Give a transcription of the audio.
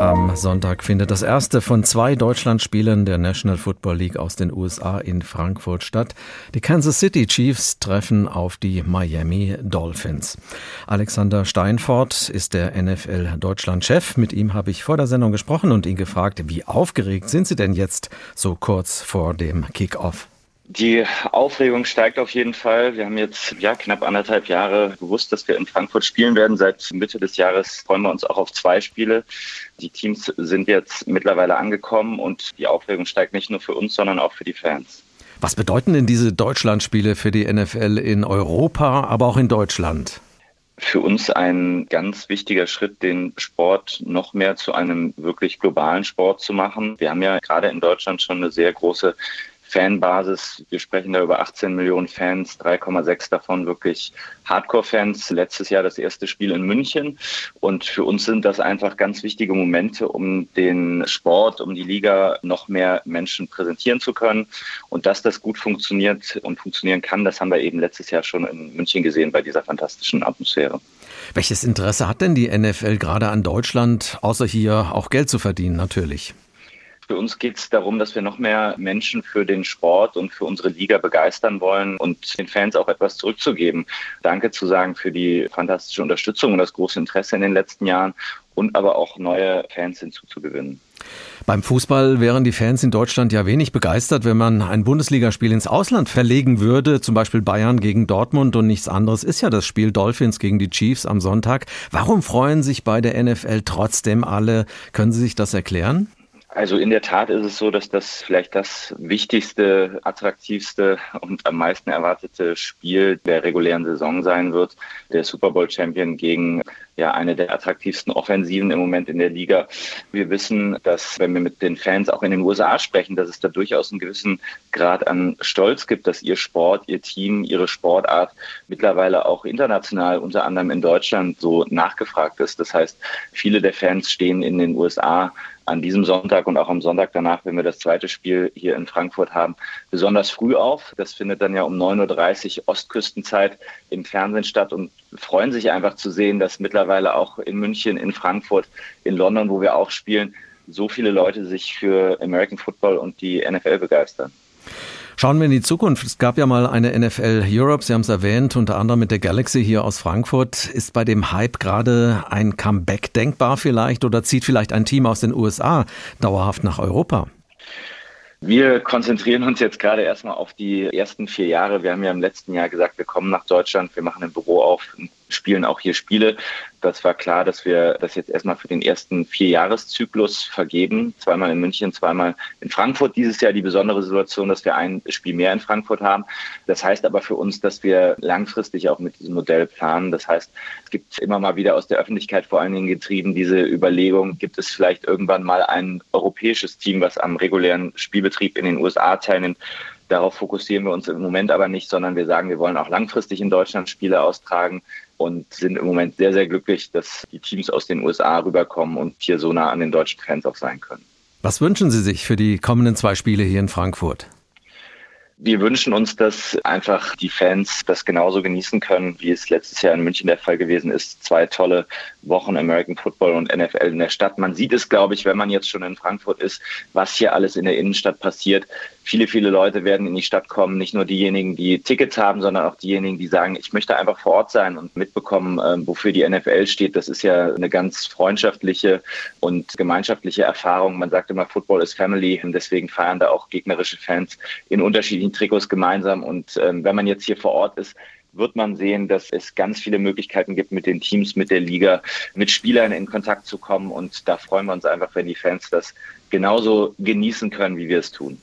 Am Sonntag findet das erste von zwei Deutschlandspielen der National Football League aus den USA in Frankfurt statt. Die Kansas City Chiefs treffen auf die Miami Dolphins. Alexander Steinfort ist der NFL Deutschland-Chef. Mit ihm habe ich vor der Sendung gesprochen und ihn gefragt, wie aufgeregt sind Sie denn jetzt so kurz vor dem Kickoff? Die Aufregung steigt auf jeden Fall. Wir haben jetzt ja knapp anderthalb Jahre gewusst, dass wir in Frankfurt spielen werden. Seit Mitte des Jahres freuen wir uns auch auf zwei Spiele. Die Teams sind jetzt mittlerweile angekommen und die Aufregung steigt nicht nur für uns, sondern auch für die Fans. Was bedeuten denn diese Deutschlandspiele für die NFL in Europa, aber auch in Deutschland? für uns ein ganz wichtiger Schritt, den Sport noch mehr zu einem wirklich globalen Sport zu machen. Wir haben ja gerade in Deutschland schon eine sehr große Fanbasis. Wir sprechen da über 18 Millionen Fans, 3,6 davon wirklich Hardcore-Fans. Letztes Jahr das erste Spiel in München. Und für uns sind das einfach ganz wichtige Momente, um den Sport, um die Liga noch mehr Menschen präsentieren zu können. Und dass das gut funktioniert und funktionieren kann, das haben wir eben letztes Jahr schon in München gesehen bei dieser fantastischen Atmosphäre. Welches Interesse hat denn die NFL gerade an Deutschland, außer hier auch Geld zu verdienen natürlich? Für uns geht es darum, dass wir noch mehr Menschen für den Sport und für unsere Liga begeistern wollen und den Fans auch etwas zurückzugeben. Danke zu sagen für die fantastische Unterstützung und das große Interesse in den letzten Jahren und aber auch neue Fans hinzuzugewinnen. Beim Fußball wären die Fans in Deutschland ja wenig begeistert, wenn man ein Bundesligaspiel ins Ausland verlegen würde, zum Beispiel Bayern gegen Dortmund und nichts anderes ist ja das Spiel Dolphins gegen die Chiefs am Sonntag. Warum freuen sich bei der NFL trotzdem alle? Können Sie sich das erklären? Also in der Tat ist es so, dass das vielleicht das wichtigste, attraktivste und am meisten erwartete Spiel der regulären Saison sein wird. Der Super Bowl Champion gegen ja eine der attraktivsten Offensiven im Moment in der Liga. Wir wissen, dass wenn wir mit den Fans auch in den USA sprechen, dass es da durchaus einen gewissen Grad an Stolz gibt, dass ihr Sport, ihr Team, ihre Sportart mittlerweile auch international, unter anderem in Deutschland, so nachgefragt ist. Das heißt, viele der Fans stehen in den USA an diesem Sonntag und auch am Sonntag danach, wenn wir das zweite Spiel hier in Frankfurt haben, besonders früh auf. Das findet dann ja um 9.30 Uhr Ostküstenzeit im Fernsehen statt und freuen sich einfach zu sehen, dass mittlerweile auch in München, in Frankfurt, in London, wo wir auch spielen, so viele Leute sich für American Football und die NFL begeistern. Schauen wir in die Zukunft. Es gab ja mal eine NFL Europe, Sie haben es erwähnt, unter anderem mit der Galaxy hier aus Frankfurt. Ist bei dem Hype gerade ein Comeback denkbar vielleicht oder zieht vielleicht ein Team aus den USA dauerhaft nach Europa? Wir konzentrieren uns jetzt gerade erstmal auf die ersten vier Jahre. Wir haben ja im letzten Jahr gesagt, wir kommen nach Deutschland, wir machen ein Büro auf, spielen auch hier Spiele. Das war klar, dass wir das jetzt erstmal für den ersten Vierjahreszyklus vergeben. Zweimal in München, zweimal in Frankfurt. Dieses Jahr die besondere Situation, dass wir ein Spiel mehr in Frankfurt haben. Das heißt aber für uns, dass wir langfristig auch mit diesem Modell planen. Das heißt, es gibt immer mal wieder aus der Öffentlichkeit vor allen Dingen getrieben diese Überlegung, gibt es vielleicht irgendwann mal ein europäisches Team, was am regulären Spielbetrieb in den USA teilnimmt. Darauf fokussieren wir uns im Moment aber nicht, sondern wir sagen, wir wollen auch langfristig in Deutschland Spiele austragen und sind im Moment sehr, sehr glücklich, dass die Teams aus den USA rüberkommen und hier so nah an den deutschen Fans auch sein können. Was wünschen Sie sich für die kommenden zwei Spiele hier in Frankfurt? Wir wünschen uns, dass einfach die Fans das genauso genießen können, wie es letztes Jahr in München der Fall gewesen ist. Zwei tolle Wochen American Football und NFL in der Stadt. Man sieht es, glaube ich, wenn man jetzt schon in Frankfurt ist, was hier alles in der Innenstadt passiert. Viele, viele Leute werden in die Stadt kommen, nicht nur diejenigen, die Tickets haben, sondern auch diejenigen, die sagen, ich möchte einfach vor Ort sein und mitbekommen, ähm, wofür die NFL steht. Das ist ja eine ganz freundschaftliche und gemeinschaftliche Erfahrung. Man sagt immer, Football ist Family und deswegen feiern da auch gegnerische Fans in unterschiedlichen Trikots gemeinsam. Und ähm, wenn man jetzt hier vor Ort ist, wird man sehen, dass es ganz viele Möglichkeiten gibt, mit den Teams, mit der Liga, mit Spielern in Kontakt zu kommen. Und da freuen wir uns einfach, wenn die Fans das genauso genießen können, wie wir es tun.